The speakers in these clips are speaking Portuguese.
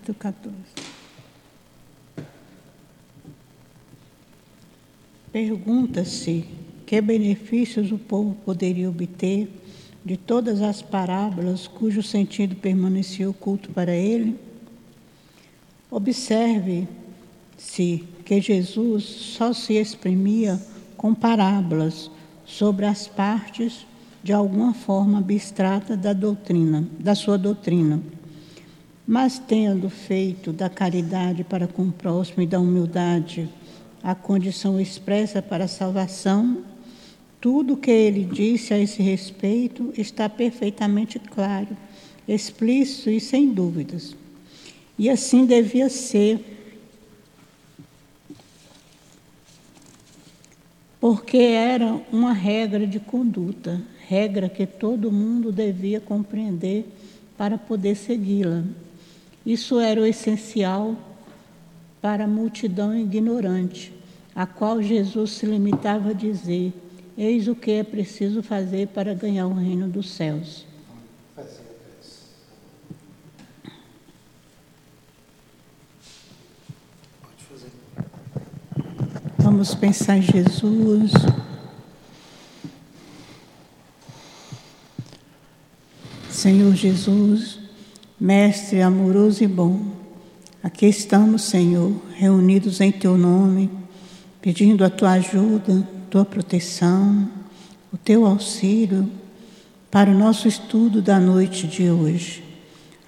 capítulo 14. Pergunta-se que benefícios o povo poderia obter de todas as parábolas cujo sentido permanecia oculto para ele. Observe-se que Jesus só se exprimia com parábolas sobre as partes de alguma forma abstrata da doutrina, da sua doutrina. Mas tendo feito da caridade para com o próximo e da humildade a condição expressa para a salvação, tudo o que ele disse a esse respeito está perfeitamente claro, explícito e sem dúvidas. E assim devia ser. Porque era uma regra de conduta, regra que todo mundo devia compreender para poder segui-la. Isso era o essencial para a multidão ignorante, a qual Jesus se limitava a dizer: Eis o que é preciso fazer para ganhar o reino dos céus. Vamos pensar em Jesus. Senhor Jesus, Mestre amoroso e bom, aqui estamos, Senhor, reunidos em Teu nome, pedindo a Tua ajuda, Tua proteção, o Teu auxílio para o nosso estudo da noite de hoje.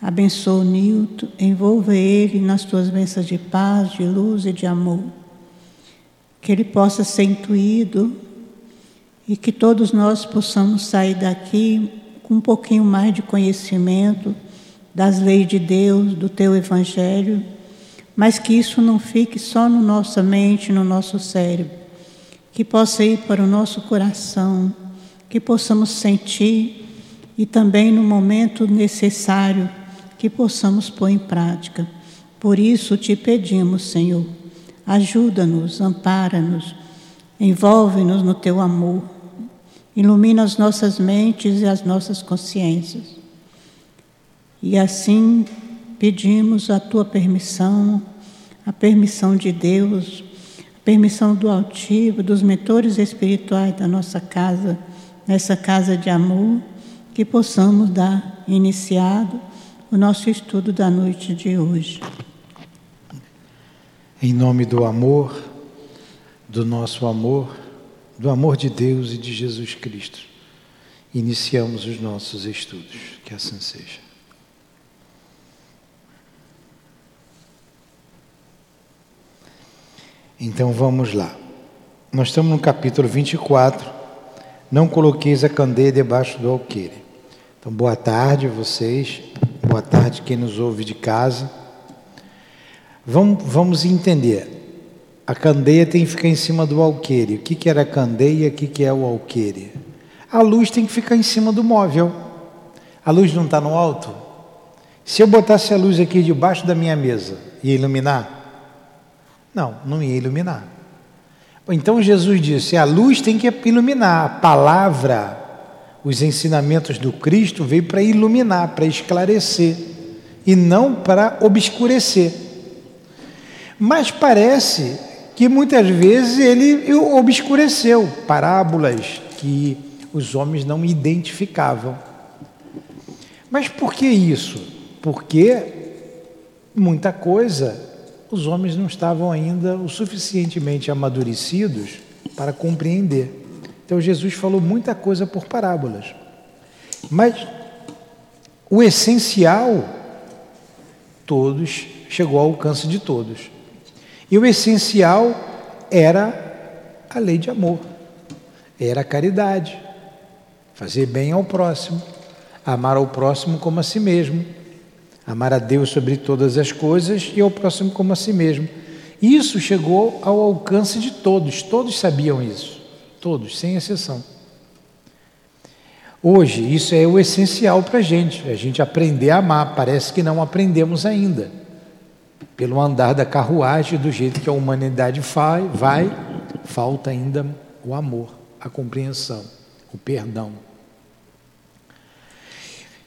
Abençoa o Nilton, envolva ele nas Tuas bênçãos de paz, de luz e de amor. Que ele possa ser intuído e que todos nós possamos sair daqui com um pouquinho mais de conhecimento das leis de Deus, do teu evangelho, mas que isso não fique só na nossa mente, no nosso cérebro, que possa ir para o nosso coração, que possamos sentir e também no momento necessário que possamos pôr em prática. Por isso te pedimos, Senhor, ajuda-nos, ampara-nos, envolve-nos no teu amor Ilumina as nossas mentes e as nossas consciências. E assim pedimos a tua permissão, a permissão de Deus, a permissão do altivo, dos mentores espirituais da nossa casa, nessa casa de amor, que possamos dar iniciado o nosso estudo da noite de hoje. Em nome do amor, do nosso amor, do amor de Deus e de Jesus Cristo, iniciamos os nossos estudos. Que assim seja. Então vamos lá. Nós estamos no capítulo 24. Não coloqueis a candeia debaixo do alqueire. Então, boa tarde vocês. Boa tarde quem nos ouve de casa. Vamos, vamos entender. A candeia tem que ficar em cima do alqueire. O que, que era a candeia? O que, que é o alqueire? A luz tem que ficar em cima do móvel. A luz não está no alto? Se eu botasse a luz aqui debaixo da minha mesa, ia iluminar? Não, não ia iluminar. Então Jesus disse: a luz tem que iluminar. A palavra, os ensinamentos do Cristo veio para iluminar, para esclarecer, e não para obscurecer. Mas parece que muitas vezes ele obscureceu parábolas que os homens não identificavam. Mas por que isso? Porque muita coisa os homens não estavam ainda o suficientemente amadurecidos para compreender. Então Jesus falou muita coisa por parábolas. Mas o essencial, todos, chegou ao alcance de todos. E o essencial era a lei de amor, era a caridade, fazer bem ao próximo, amar ao próximo como a si mesmo, amar a Deus sobre todas as coisas e ao próximo como a si mesmo. Isso chegou ao alcance de todos, todos sabiam isso, todos, sem exceção. Hoje, isso é o essencial para a gente, a gente aprender a amar, parece que não aprendemos ainda pelo andar da carruagem, do jeito que a humanidade vai, vai, falta ainda o amor, a compreensão, o perdão.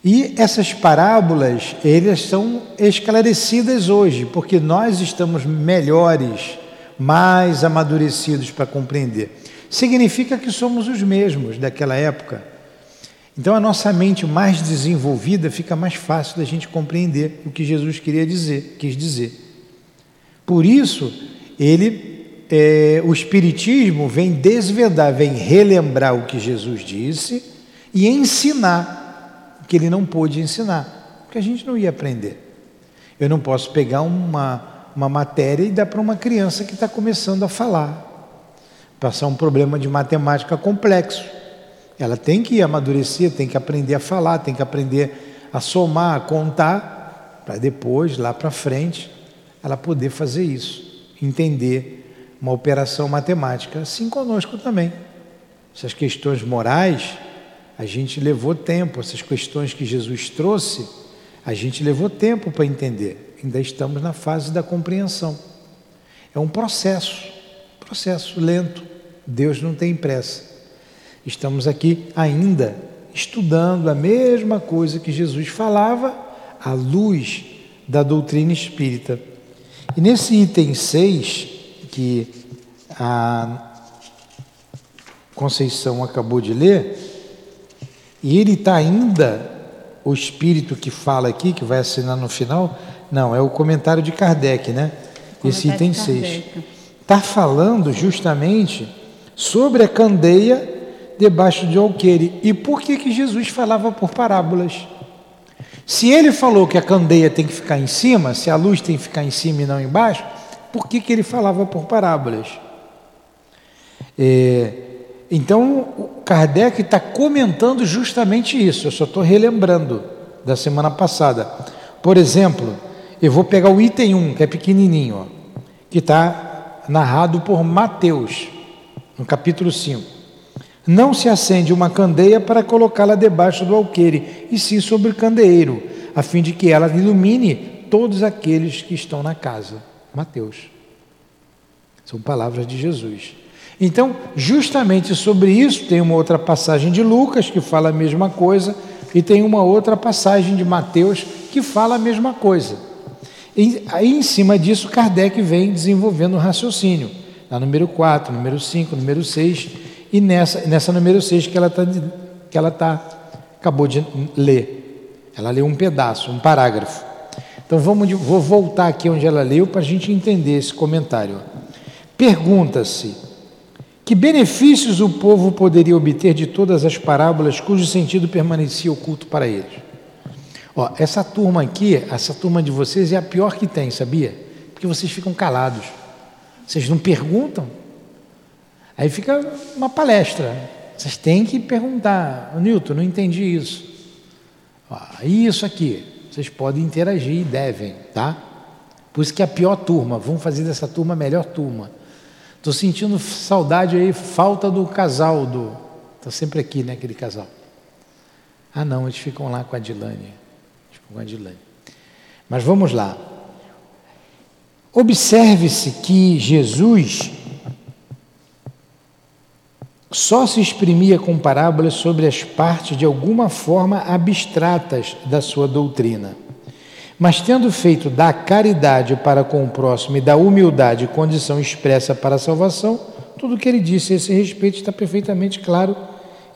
E essas parábolas, elas são esclarecidas hoje, porque nós estamos melhores, mais amadurecidos para compreender. Significa que somos os mesmos daquela época. Então a nossa mente mais desenvolvida fica mais fácil da gente compreender o que Jesus queria dizer, quis dizer. Por isso, ele, é, o Espiritismo vem desvendar, vem relembrar o que Jesus disse e ensinar que ele não pôde ensinar, porque a gente não ia aprender. Eu não posso pegar uma, uma matéria e dar para uma criança que está começando a falar, passar um problema de matemática complexo. Ela tem que amadurecer, tem que aprender a falar, tem que aprender a somar, a contar, para depois, lá para frente, ela poder fazer isso, entender uma operação matemática. Assim conosco também. Essas questões morais a gente levou tempo, essas questões que Jesus trouxe, a gente levou tempo para entender. Ainda estamos na fase da compreensão. É um processo, processo lento. Deus não tem pressa. Estamos aqui ainda estudando a mesma coisa que Jesus falava à luz da doutrina espírita. E nesse item 6, que a Conceição acabou de ler, e ele está ainda, o espírito que fala aqui, que vai assinar no final, não, é o comentário de Kardec, né? Esse item 6. Está falando justamente sobre a candeia debaixo de alqueire. E por que, que Jesus falava por parábolas? Se ele falou que a candeia tem que ficar em cima, se a luz tem que ficar em cima e não embaixo, por que, que ele falava por parábolas? É, então, Kardec está comentando justamente isso, eu só estou relembrando da semana passada. Por exemplo, eu vou pegar o item 1, que é pequenininho, ó, que está narrado por Mateus, no capítulo 5. Não se acende uma candeia para colocá-la debaixo do alqueire, e sim sobre o candeeiro, a fim de que ela ilumine todos aqueles que estão na casa. Mateus. São palavras de Jesus. Então, justamente sobre isso, tem uma outra passagem de Lucas que fala a mesma coisa, e tem uma outra passagem de Mateus que fala a mesma coisa. E aí, em cima disso, Kardec vem desenvolvendo um raciocínio, na número 4, número 5, número 6, e nessa, nessa número 6 que ela está que ela tá, acabou de ler. Ela leu um pedaço, um parágrafo. Então vamos, vou voltar aqui onde ela leu para a gente entender esse comentário. Pergunta-se que benefícios o povo poderia obter de todas as parábolas cujo sentido permanecia oculto para eles? Ó, essa turma aqui, essa turma de vocês é a pior que tem, sabia? Porque vocês ficam calados. Vocês não perguntam. Aí fica uma palestra. Vocês têm que perguntar. Newton, não entendi isso. Ó, isso aqui. Vocês podem interagir e devem, tá? Por isso que é a pior turma. Vamos fazer dessa turma a melhor turma. Estou sentindo saudade aí, falta do casal do. Está sempre aqui, né, aquele casal. Ah, não, eles ficam lá com a Dilane. Ficam com a Dilane. Mas vamos lá. Observe-se que Jesus só se exprimia com parábolas sobre as partes de alguma forma abstratas da sua doutrina. Mas tendo feito da caridade para com o próximo e da humildade condição expressa para a salvação, tudo o que ele disse a esse respeito está perfeitamente claro,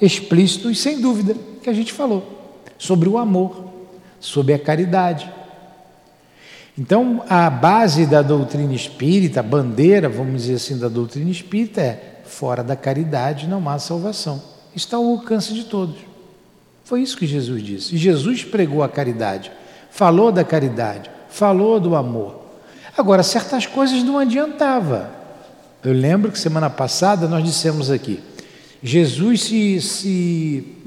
explícito e sem dúvida que a gente falou sobre o amor, sobre a caridade. Então, a base da doutrina espírita, a bandeira, vamos dizer assim, da doutrina espírita é: fora da caridade não há salvação. Está ao alcance de todos. Foi isso que Jesus disse. Jesus pregou a caridade falou da caridade, falou do amor. Agora, certas coisas não adiantava. Eu lembro que semana passada nós dissemos aqui, Jesus se, se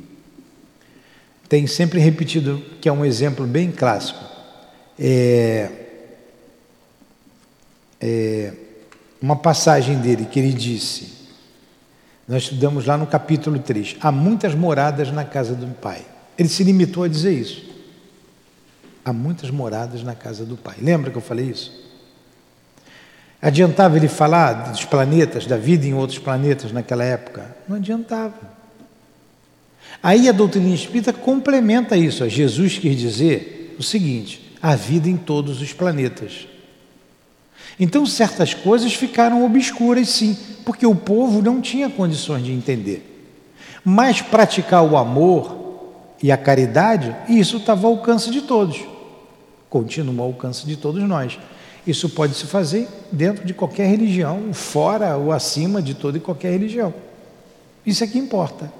tem sempre repetido que é um exemplo bem clássico. É, é, uma passagem dele que ele disse, nós estudamos lá no capítulo 3, há muitas moradas na casa do Pai. Ele se limitou a dizer isso. Há muitas moradas na casa do Pai. Lembra que eu falei isso? Adiantava ele falar dos planetas, da vida em outros planetas naquela época? Não adiantava. Aí a doutrina espírita complementa isso. Jesus quis dizer o seguinte: a vida em todos os planetas. Então, certas coisas ficaram obscuras, sim, porque o povo não tinha condições de entender. Mas praticar o amor e a caridade, isso estava ao alcance de todos, continua ao alcance de todos nós. Isso pode se fazer dentro de qualquer religião, fora ou acima de toda e qualquer religião. Isso é que importa.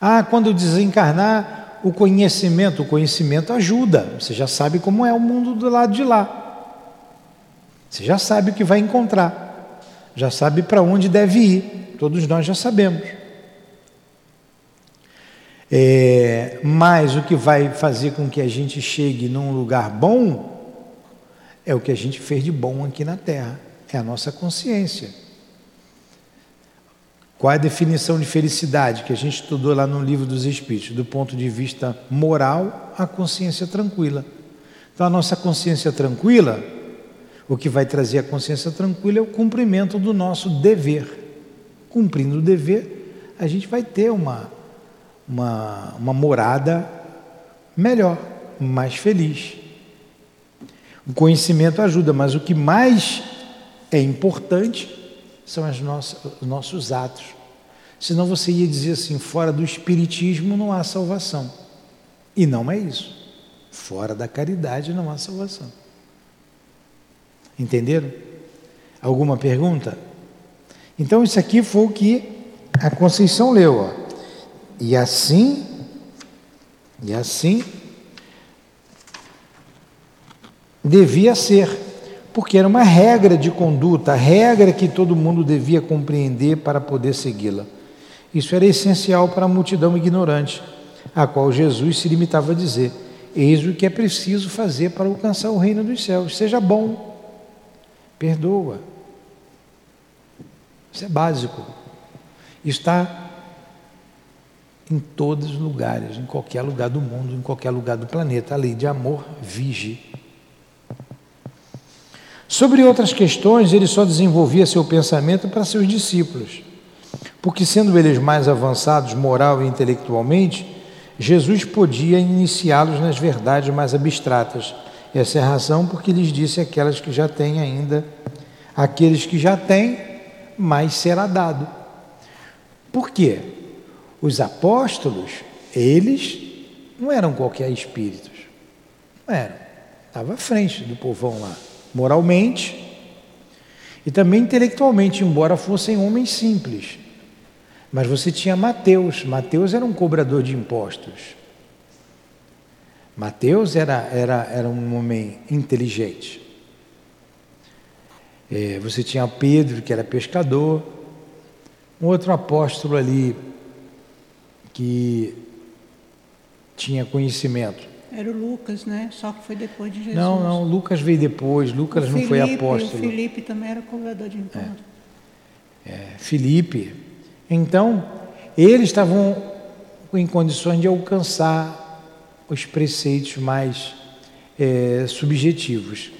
Ah, quando desencarnar, o conhecimento, o conhecimento ajuda. Você já sabe como é o mundo do lado de lá. Você já sabe o que vai encontrar. Já sabe para onde deve ir. Todos nós já sabemos. É, mas o que vai fazer com que a gente chegue num lugar bom é o que a gente fez de bom aqui na Terra, é a nossa consciência. Qual é a definição de felicidade que a gente estudou lá no livro dos Espíritos? Do ponto de vista moral, a consciência tranquila. Então, a nossa consciência tranquila, o que vai trazer a consciência tranquila é o cumprimento do nosso dever. Cumprindo o dever, a gente vai ter uma, uma, uma morada melhor, mais feliz. O conhecimento ajuda, mas o que mais é importante são as nossas, os nossos atos. Senão você ia dizer assim: fora do Espiritismo não há salvação. E não é isso. Fora da caridade não há salvação. Entenderam? Alguma pergunta? Então, isso aqui foi o que a Conceição leu. Ó. E assim, e assim devia ser, porque era uma regra de conduta, a regra que todo mundo devia compreender para poder segui-la. Isso era essencial para a multidão ignorante, a qual Jesus se limitava a dizer: Eis o que é preciso fazer para alcançar o reino dos céus. Seja bom, perdoa. Isso é básico. Está em todos os lugares, em qualquer lugar do mundo, em qualquer lugar do planeta. A lei de amor vige. Sobre outras questões, ele só desenvolvia seu pensamento para seus discípulos, porque, sendo eles mais avançados moral e intelectualmente, Jesus podia iniciá-los nas verdades mais abstratas. Essa é a razão porque lhes disse aquelas que já têm ainda, aqueles que já têm, mais será dado. Por quê? Os apóstolos, eles não eram qualquer espíritos, não eram, estava à frente do povão lá moralmente e também intelectualmente, embora fossem homens simples. Mas você tinha Mateus, Mateus era um cobrador de impostos. Mateus era, era, era um homem inteligente. É, você tinha Pedro, que era pescador, um outro apóstolo ali que tinha conhecimento. Era o Lucas, né? Só que foi depois de Jesus. Não, não, Lucas veio depois, Lucas não foi apóstolo. O Felipe também era cobrador de impostos. É. é, Felipe. Então, eles estavam em condições de alcançar os preceitos mais é, subjetivos.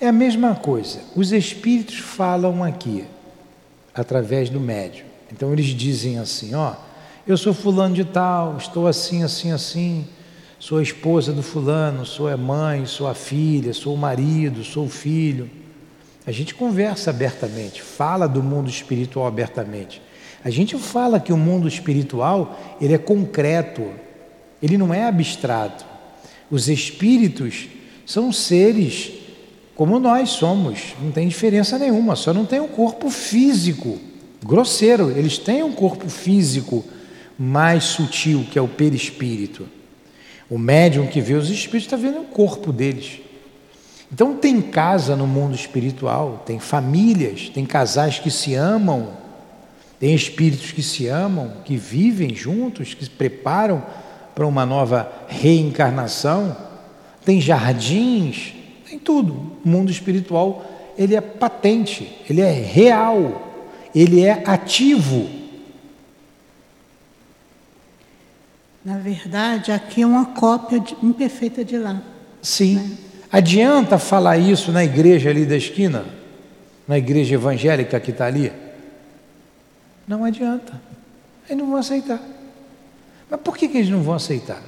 É a mesma coisa. Os espíritos falam aqui, através do médium. Então, eles dizem assim: ó, eu sou fulano de tal, estou assim, assim, assim sou a esposa do fulano, sou a mãe, sou a filha, sou o marido, sou o filho. A gente conversa abertamente, fala do mundo espiritual abertamente. A gente fala que o mundo espiritual, ele é concreto, ele não é abstrato. Os espíritos são seres como nós somos, não tem diferença nenhuma, só não tem um corpo físico grosseiro, eles têm um corpo físico mais sutil, que é o perispírito. O médium que vê os espíritos está vendo o corpo deles. Então tem casa no mundo espiritual, tem famílias, tem casais que se amam, tem espíritos que se amam, que vivem juntos, que se preparam para uma nova reencarnação, tem jardins, tem tudo. O mundo espiritual, ele é patente, ele é real, ele é ativo. Na verdade, aqui é uma cópia de, imperfeita de lá. Sim. Né? Adianta falar isso na igreja ali da esquina? Na igreja evangélica que está ali? Não adianta. Eles não vão aceitar. Mas por que, que eles não vão aceitar?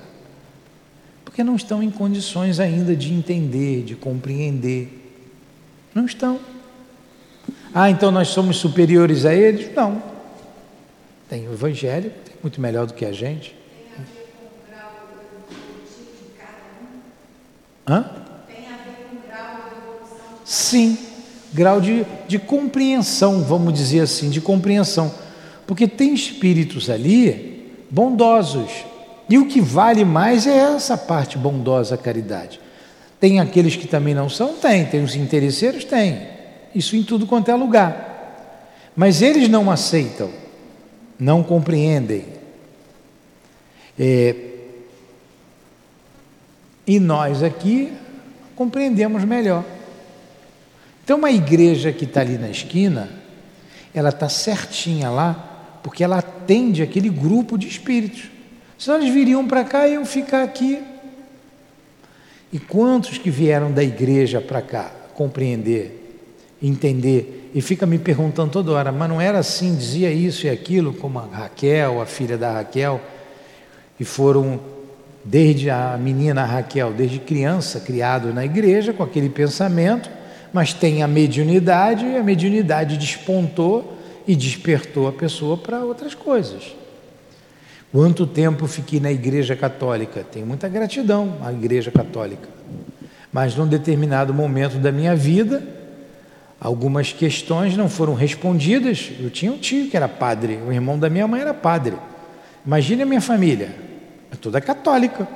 Porque não estão em condições ainda de entender, de compreender. Não estão. Ah, então nós somos superiores a eles? Não. Tem o Evangelho, tem muito melhor do que a gente. Hã? Tem a ver com grau de evolução? Sim, grau de, de compreensão, vamos dizer assim, de compreensão. Porque tem espíritos ali bondosos. E o que vale mais é essa parte bondosa, caridade. Tem aqueles que também não são? Tem. Tem os interesseiros? Tem. Isso em tudo quanto é lugar. Mas eles não aceitam, não compreendem. É, e nós aqui compreendemos melhor. Então, uma igreja que está ali na esquina, ela está certinha lá, porque ela atende aquele grupo de espíritos. Senão eles viriam para cá e iam ficar aqui. E quantos que vieram da igreja para cá compreender, entender, e fica me perguntando toda hora, mas não era assim, dizia isso e aquilo, como a Raquel, a filha da Raquel, e foram desde a menina Raquel, desde criança, criado na igreja com aquele pensamento, mas tem a mediunidade, e a mediunidade despontou e despertou a pessoa para outras coisas. Quanto tempo fiquei na Igreja Católica? Tenho muita gratidão à Igreja Católica. Mas num determinado momento da minha vida, algumas questões não foram respondidas. Eu tinha um tio que era padre, o irmão da minha mãe era padre. Imagine a minha família, é toda católica.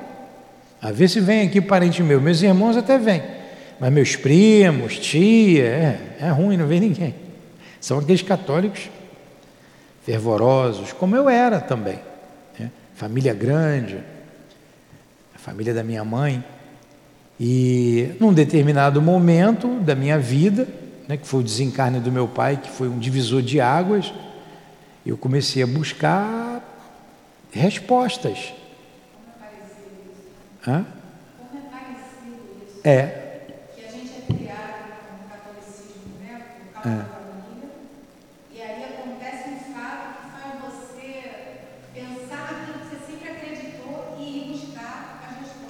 A ver se vem aqui parente meu. Meus irmãos até vêm, mas meus primos, tia, é, é ruim, não vem ninguém. São aqueles católicos fervorosos, como eu era também família grande, a família da minha mãe. E num determinado momento da minha vida, né, que foi o desencarne do meu pai, que foi um divisor de águas, eu comecei a buscar respostas. Hã? Como é parecido isso? É. Que a gente é criado com o catolicismo, né? Com o é.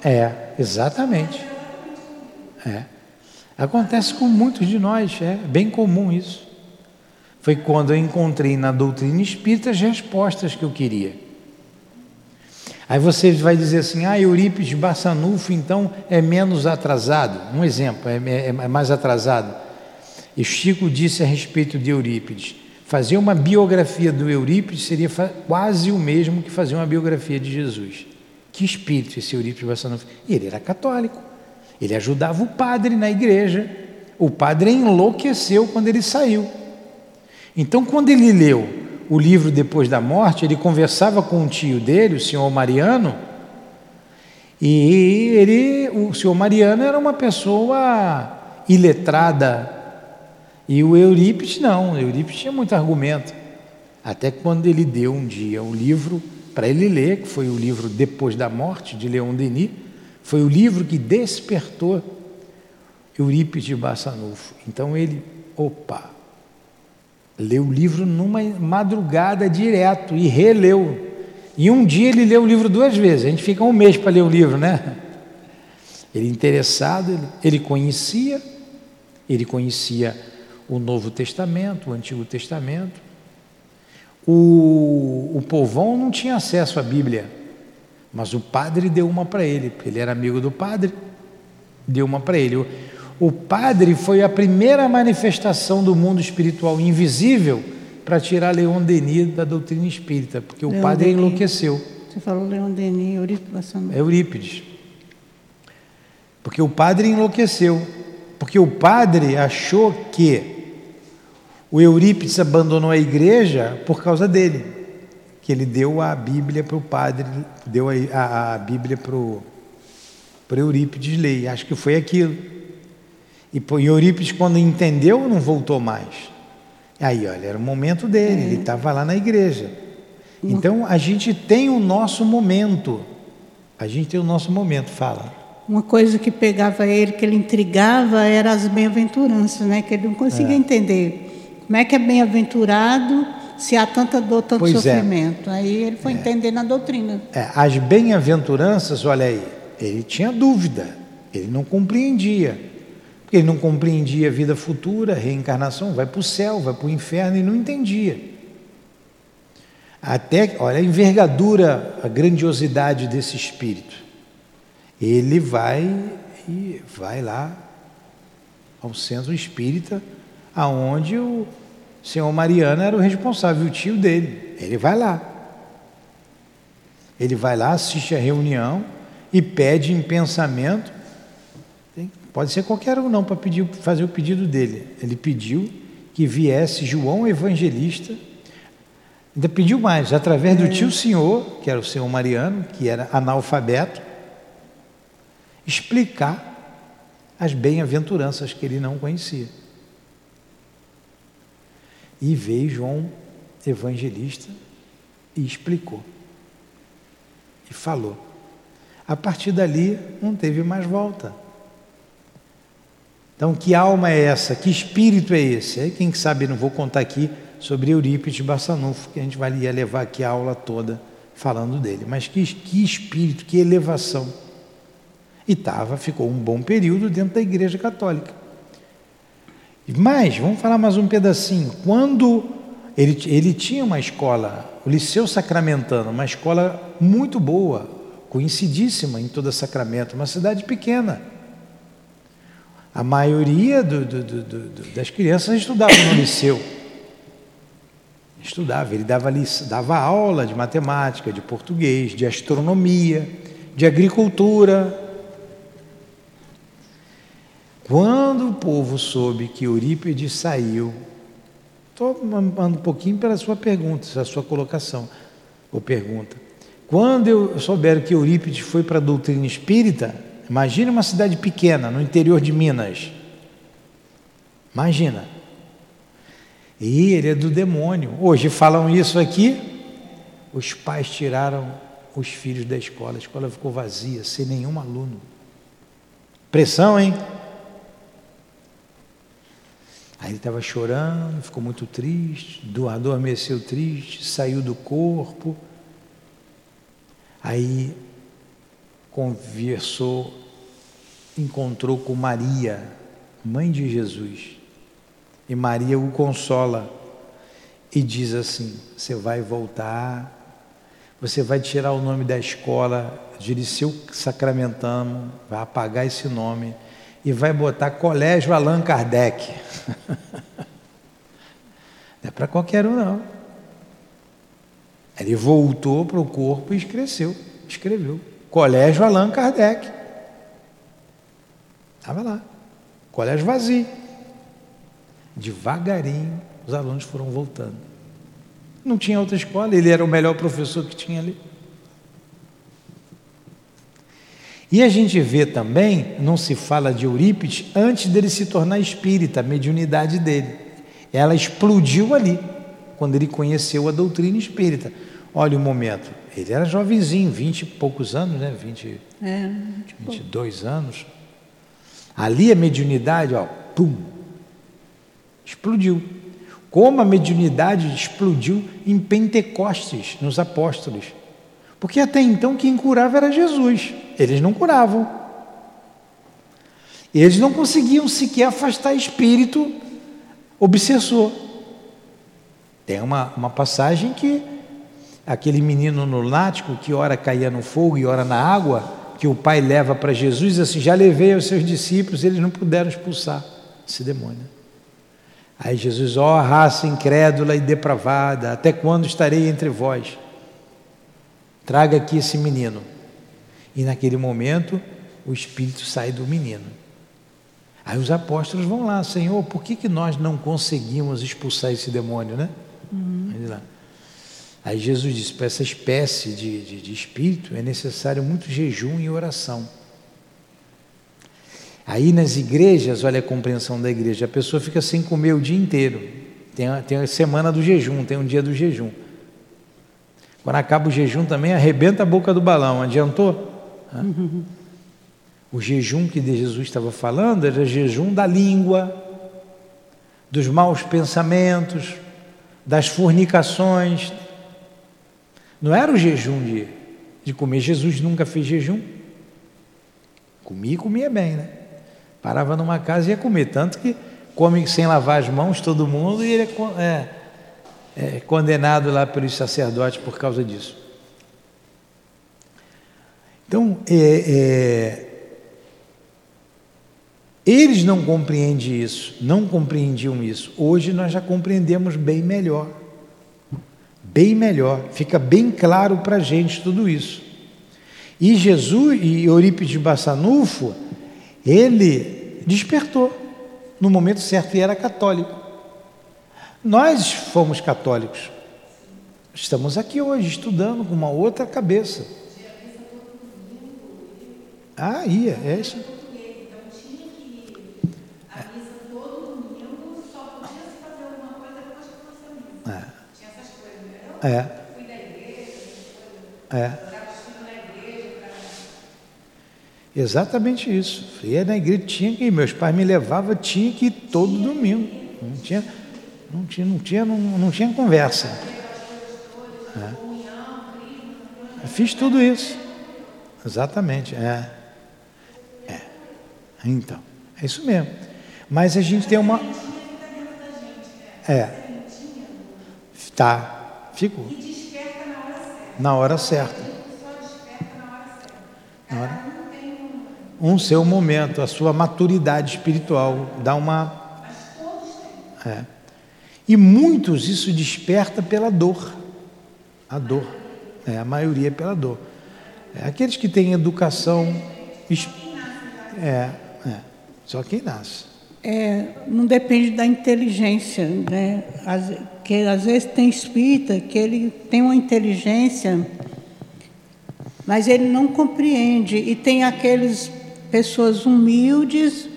É, exatamente. É. Acontece com muitos de nós, é bem comum isso. Foi quando eu encontrei na doutrina espírita as respostas que eu queria. Aí você vai dizer assim: ah, Eurípides Bassanufo então é menos atrasado. Um exemplo, é, é, é mais atrasado. E Chico disse a respeito de Eurípides: fazer uma biografia do Eurípides seria quase o mesmo que fazer uma biografia de Jesus. Que espírito esse Eurípides Bassanufo? Ele era católico. Ele ajudava o padre na igreja. O padre enlouqueceu quando ele saiu. Então, quando ele leu o livro depois da morte, ele conversava com o tio dele, o senhor Mariano, e ele, o senhor Mariano era uma pessoa iletrada, e o Eurípides não, o Eurípides tinha muito argumento. Até quando ele deu um dia o livro para ele ler, que foi o livro Depois da Morte, de Leon Denis, foi o livro que despertou Eurípides de Bassanufo. Então ele, opa, leu o livro numa madrugada direto e releu. E um dia ele leu o livro duas vezes. A gente fica um mês para ler o livro, né? Ele interessado, ele, conhecia, ele conhecia o Novo Testamento, o Antigo Testamento, o, o povão não tinha acesso à Bíblia, mas o padre deu uma para ele, ele era amigo do padre, deu uma para ele. O, padre foi a primeira manifestação do mundo espiritual invisível para tirar Leon Denis da doutrina espírita, porque o padre Denis. enlouqueceu. Você falou Leon Denis, Eurípides. Eurípides. Porque o padre enlouqueceu. Porque o padre achou que o Eurípides abandonou a igreja por causa dele, que ele deu a Bíblia para o padre, deu a, a, a Bíblia para o Eurípides ler. Acho que foi aquilo. E, Eurípides, quando entendeu, não voltou mais. Aí, olha, era o momento dele, é. ele estava lá na igreja. Então, a gente tem o nosso momento. A gente tem o nosso momento, fala. Uma coisa que pegava ele, que ele intrigava, era as bem-aventuranças, né? Que ele não conseguia é. entender. Como é que é bem-aventurado se há tanta dor, tanto Pois é. sofrimento. Aí ele foi entendendo a doutrina. É, as bem-aventuranças, olha aí, ele tinha dúvida, ele não compreendia. Porque ele não compreendia a vida futura, a reencarnação, vai para o céu, vai para o inferno e não entendia. Até, olha a envergadura, a grandiosidade desse espírito. Ele vai e vai lá ao centro espírita, aonde o senhor Mariano era o responsável, o tio dele. Ele vai lá. Ele vai lá, assiste a reunião e pede em pensamento. Pode ser qualquer um não para pedir, fazer o pedido dele. Ele pediu que viesse João Evangelista. Ainda pediu mais, através do tio senhor, que era o senhor Mariano, que era analfabeto, explicar as bem-aventuranças que ele não conhecia. E veio João Evangelista e explicou. E falou. A partir dali não teve mais volta. Então, que alma é essa? Que espírito é esse? Aí, quem sabe, não vou contar aqui sobre Eurípides Bassanufo, que a gente vai levar aqui a aula toda falando dele. Mas que, que espírito, que elevação. E tava, ficou um bom período dentro da Igreja Católica. Mas, vamos falar mais um pedacinho. Quando ele, ele tinha uma escola, o Liceu Sacramentano, uma escola muito boa, conhecidíssima em toda Sacramento, uma cidade pequena. A maioria do, do, do, das crianças estudavam no liceu. Estudava, ele dava, dava aula de matemática, de português, de astronomia, de agricultura. Quando o povo soube que Eurípides saiu, estou mandando um pouquinho pela sua pergunta, a sua colocação, ou pergunta. Quando eu souber que Eurípides foi para a doutrina espírita, imagine uma cidade pequena, no interior de Minas. Imagina. E ele é do demônio. Hoje falam isso aqui, os pais tiraram os filhos da escola, a escola ficou vazia, sem nenhum aluno. Pressão, hein? Aí ele estava chorando, ficou muito triste, adormeceu triste, saiu do corpo. Aí conversou, encontrou com Maria, mãe de Jesus. E Maria o consola e diz assim: Você vai voltar, você vai tirar o nome da escola de Liceu Sacramentano, vai apagar esse nome e vai botar Colégio Allan Kardec. não é para qualquer um, não. Ele voltou para o corpo e escreveu, escreveu. Colégio Allan Kardec. Estava lá. Colégio vazio. Devagarinho os alunos foram voltando. Não tinha outra escola, ele era o melhor professor que tinha ali. E a gente vê também, não se fala de Eurípides antes dele se tornar espírita, a mediunidade dele. Ela explodiu ali, quando ele conheceu a doutrina espírita. Olha o momento, ele era jovenzinho, vinte e poucos anos, né? 20, É, 22 anos. Ali a mediunidade, ó, pum, explodiu. Como a mediunidade explodiu em Pentecostes, nos apóstolos. Porque até então quem curava era Jesus, eles não curavam. Eles não conseguiam sequer afastar espírito obsessor. Tem uma, uma passagem que aquele menino lunático que ora caía no fogo e ora na água, que o pai leva para Jesus, assim, já levei aos seus discípulos, eles não puderam expulsar esse demônio. Aí Jesus, ó raça incrédula e depravada, até quando estarei entre vós? Traga aqui esse menino. E naquele momento, o espírito sai do menino. Aí os apóstolos vão lá, Senhor, por que, que nós não conseguimos expulsar esse demônio, né? Uhum. Aí, Jesus disse: para essa espécie de, de, de espírito é necessário muito jejum e oração. Aí nas igrejas, olha a compreensão da igreja, a pessoa fica sem comer o dia inteiro. Tem a, tem a semana do jejum, tem um dia do jejum. Quando acaba o jejum também, arrebenta a boca do balão. Adiantou? O jejum que Jesus estava falando era jejum da língua, dos maus pensamentos, das fornicações. Não era o jejum de, de comer. Jesus nunca fez jejum. Comia e comia bem, né? Parava numa casa e ia comer. Tanto que come sem lavar as mãos todo mundo e ele é, é, é condenado lá pelos sacerdotes por causa disso. Então, é, é, eles não compreendem isso, não compreendiam isso. Hoje nós já compreendemos bem melhor. Bem melhor, fica bem claro para a gente tudo isso. E Jesus e Eurípides Bassanufo, ele despertou no momento certo e era católico. Nós fomos católicos. Estamos aqui hoje estudando com uma outra cabeça. Ah, ia, é isso. É. É. É. Exatamente isso. Ia na igreja, tinha que ir. Meus pais me levavam, tinha que ir todo domingo. Não tinha, não tinha, não tinha, não, não tinha conversa. É. fiz tudo isso. Exatamente, é. Então, é isso mesmo. Mas a gente tem uma. É. Tá. Ficou. Na hora certa. Na hora. Um seu momento, a sua maturidade espiritual. Dá uma. É. E muitos isso desperta pela dor. A dor. É, a maioria é pela dor. É, aqueles que têm educação. É, só quem nasce. É, não depende da inteligência, né? Às, que às vezes tem espírita que ele tem uma inteligência, mas ele não compreende. E tem aqueles pessoas humildes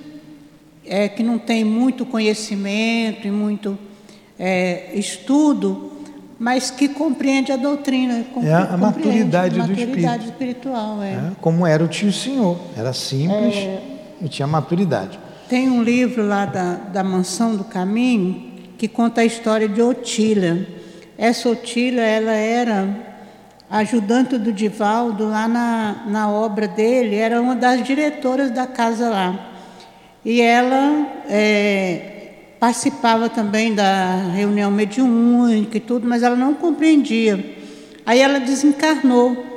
é, que não têm muito conhecimento e muito é, estudo, mas que compreende a doutrina. é a maturidade, a maturidade do espiritual. É. é. como era o tio senhor, era simples. É, e tinha maturidade. Tem um livro lá da, da Mansão do Caminho que conta a história de Otília. Essa Otília, ela era ajudante do Divaldo lá na, na obra dele, era uma das diretoras da casa lá. E ela é, participava também da reunião mediúnica e tudo, mas ela não compreendia. Aí ela desencarnou.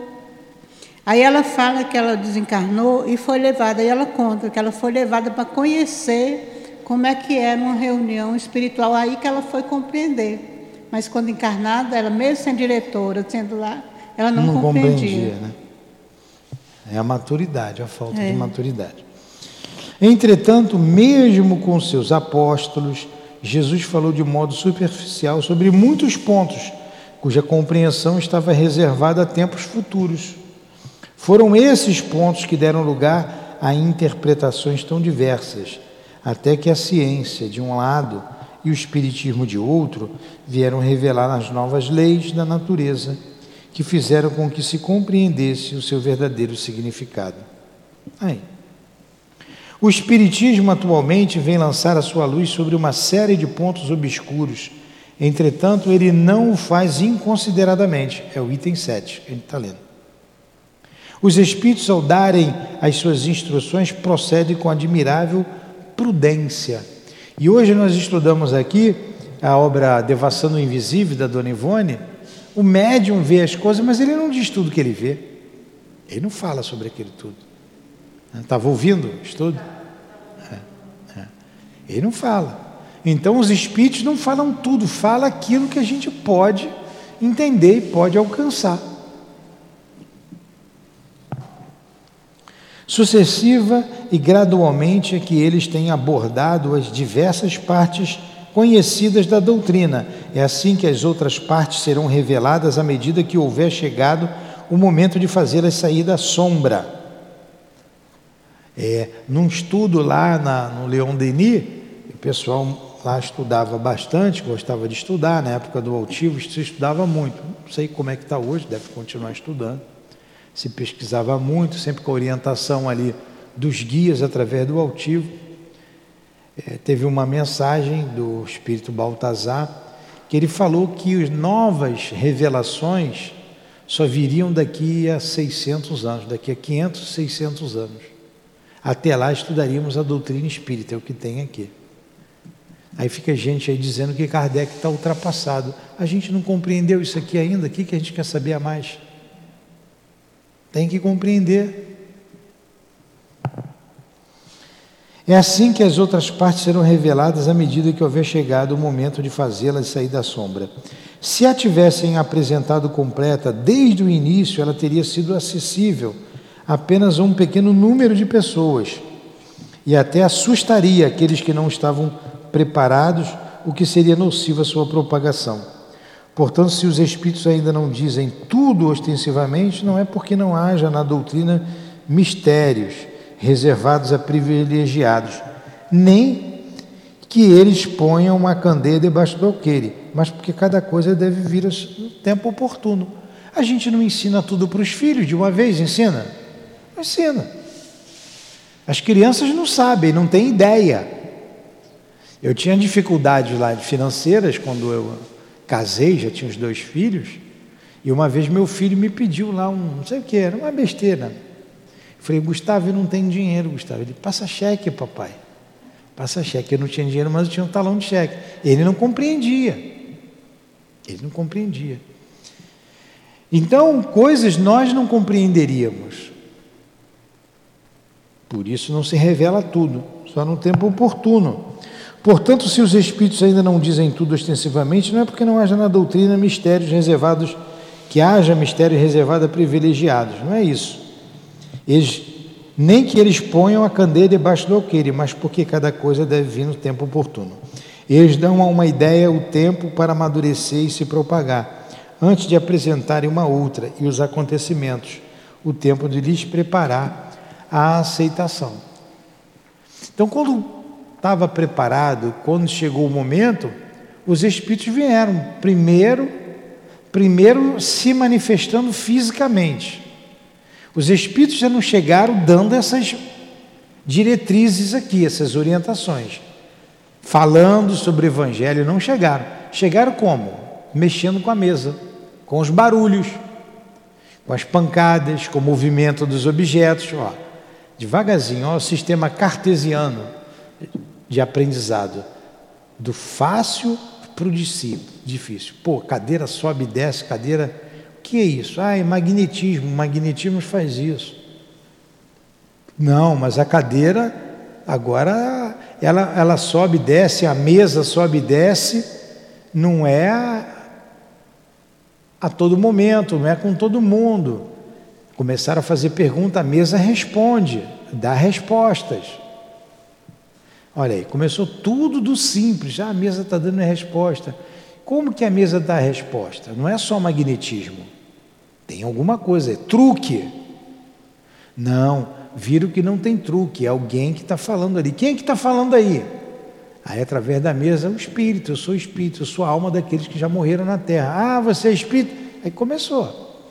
Aí ela fala que ela desencarnou e foi levada, e ela conta que ela foi levada para conhecer como é que era uma reunião espiritual, aí que ela foi compreender. Mas quando encarnada, ela mesmo sendo diretora, sendo lá, ela não, não compreendia. compreendia né? É a maturidade, a falta é. de maturidade. Entretanto, mesmo com seus apóstolos, Jesus falou de modo superficial sobre muitos pontos, cuja compreensão estava reservada a tempos futuros. Foram esses pontos que deram lugar a interpretações tão diversas, até que a ciência, de um lado, e o espiritismo, de outro, vieram revelar as novas leis da natureza, que fizeram com que se compreendesse o seu verdadeiro significado. Aí. O Espiritismo atualmente vem lançar a sua luz sobre uma série de pontos obscuros. Entretanto, ele não o faz inconsideradamente. É o item 7 que a gente está lendo. Os espíritos, ao darem as suas instruções, procedem com admirável prudência. E hoje nós estudamos aqui a obra Devassando o Invisível, da Dona Ivone. O médium vê as coisas, mas ele não diz tudo que ele vê. Ele não fala sobre aquilo tudo. Estava ouvindo o estudo? É, é. Ele não fala. Então os espíritos não falam tudo, fala aquilo que a gente pode entender e pode alcançar. Sucessiva e gradualmente é que eles têm abordado as diversas partes conhecidas da doutrina. É assim que as outras partes serão reveladas à medida que houver chegado o momento de fazê-las sair da sombra. É, num estudo lá na, no Leon Denis, o pessoal lá estudava bastante, gostava de estudar, na época do altivo se estudava muito. Não sei como é que está hoje, deve continuar estudando se pesquisava muito, sempre com a orientação ali dos guias através do altivo. É, teve uma mensagem do espírito Baltazar que ele falou que as novas revelações só viriam daqui a 600 anos, daqui a 500, 600 anos. Até lá estudaríamos a doutrina espírita, é o que tem aqui. Aí fica gente aí dizendo que Kardec está ultrapassado. A gente não compreendeu isso aqui ainda, o que, que a gente quer saber a mais? Tem que compreender. É assim que as outras partes serão reveladas à medida que houver chegado o momento de fazê-las sair da sombra. Se a tivessem apresentado completa desde o início, ela teria sido acessível apenas a um pequeno número de pessoas e até assustaria aqueles que não estavam preparados, o que seria nocivo à sua propagação. Portanto, se os espíritos ainda não dizem tudo ostensivamente, não é porque não haja na doutrina mistérios reservados a privilegiados, nem que eles ponham uma candeia debaixo do alqueire, mas porque cada coisa deve vir no tempo oportuno. A gente não ensina tudo para os filhos de uma vez, ensina? Ensina. As crianças não sabem, não têm ideia. Eu tinha dificuldades lá financeiras quando eu casei, já tinha os dois filhos, e uma vez meu filho me pediu lá um, não sei o que, era uma besteira. Eu falei, Gustavo, eu não tenho dinheiro, Gustavo. Ele, passa cheque, papai. Passa cheque. Eu não tinha dinheiro, mas eu tinha um talão de cheque. Ele não compreendia. Ele não compreendia. Então, coisas nós não compreenderíamos. Por isso não se revela tudo, só no tempo oportuno. Portanto, se os espíritos ainda não dizem tudo ostensivamente, não é porque não haja na doutrina mistérios reservados, que haja mistério reservado a privilegiados, não é isso. Eles, nem que eles ponham a candeia debaixo do alqueire, mas porque cada coisa deve vir no tempo oportuno. Eles dão a uma ideia o tempo para amadurecer e se propagar, antes de apresentarem uma outra, e os acontecimentos, o tempo de lhes preparar a aceitação. Então, quando estava preparado, quando chegou o momento, os espíritos vieram primeiro, primeiro se manifestando fisicamente. Os espíritos já não chegaram dando essas diretrizes aqui, essas orientações. Falando sobre o evangelho, não chegaram. Chegaram como? Mexendo com a mesa, com os barulhos, com as pancadas, com o movimento dos objetos, ó. Devagarzinho, ó, o sistema cartesiano de aprendizado, do fácil para o difícil. Pô, cadeira sobe e desce, cadeira. O que é isso? Ah, é magnetismo. magnetismo faz isso. Não, mas a cadeira agora ela, ela sobe e desce, a mesa sobe e desce, não é a, a todo momento, não é com todo mundo. Começaram a fazer pergunta, a mesa responde, dá respostas. Olha aí, começou tudo do simples, já a mesa está dando a resposta. Como que a mesa dá a resposta? Não é só magnetismo, tem alguma coisa, é truque. Não, viram que não tem truque, é alguém que está falando ali. Quem é que está falando aí? Aí, através da mesa, o espírito, eu sou espírito, eu sou a alma daqueles que já morreram na terra. Ah, você é espírito? Aí começou.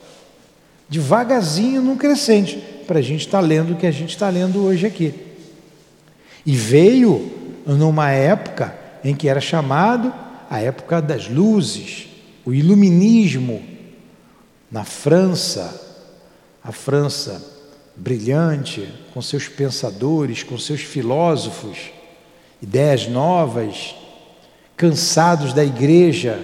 Devagarzinho, num crescente, para a gente estar tá lendo o que a gente está lendo hoje aqui. E veio numa época em que era chamado a época das luzes, o iluminismo na França, a França brilhante, com seus pensadores, com seus filósofos, ideias novas, cansados da igreja,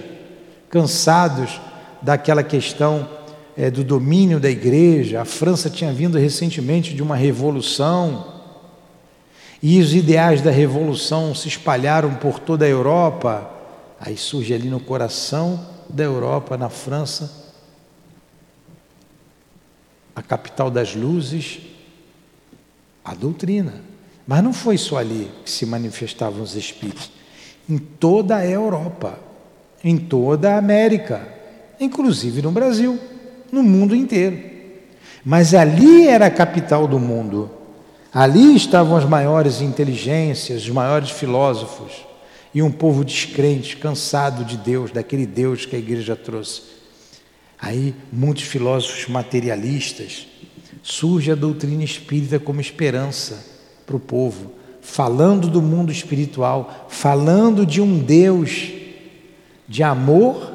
cansados daquela questão é, do domínio da igreja. A França tinha vindo recentemente de uma revolução e os ideais da revolução se espalharam por toda a Europa. Aí surge ali no coração da Europa, na França, a capital das luzes, a doutrina. Mas não foi só ali que se manifestavam os espíritos. Em toda a Europa, em toda a América, inclusive no Brasil, no mundo inteiro. Mas ali era a capital do mundo. Ali estavam as maiores inteligências, os maiores filósofos e um povo descrente, cansado de Deus, daquele Deus que a igreja trouxe. Aí, muitos filósofos materialistas, surge a doutrina espírita como esperança para o povo, falando do mundo espiritual, falando de um Deus de amor,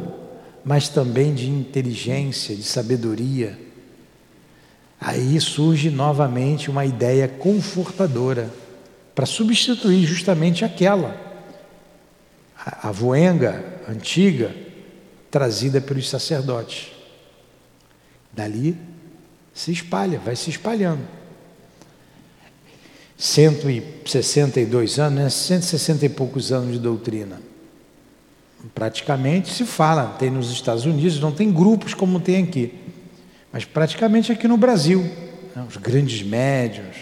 mas também de inteligência, de sabedoria. Aí surge novamente uma ideia confortadora para substituir justamente aquela, a, voenga antiga, trazida pelos sacerdotes. Dali se espalha, vai se espalhando. 162 anos, né? 160 e poucos anos de doutrina. Praticamente se fala, tem nos Estados Unidos, não tem grupos como tem aqui, mas praticamente aqui no Brasil, né? os grandes médios.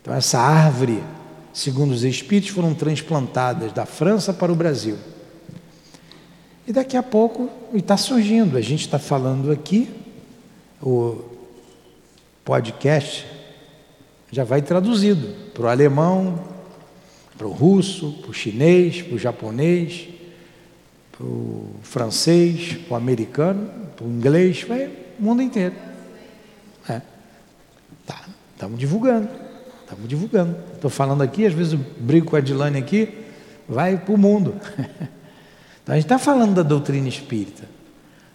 Então, essa árvore, segundo os espíritos, foram transplantadas da França para o Brasil. E daqui a pouco está surgindo, a gente está falando aqui, o podcast já vai traduzido para o alemão, para o russo, para o chinês, para o japonês, para o francês, para o americano, para o inglês, vai mundo inteiro. É. Tá, estamos divulgando, estamos divulgando. Estou falando aqui, às vezes brigo com a Dilane aqui, vai para o mundo. Então, a gente está falando da doutrina espírita.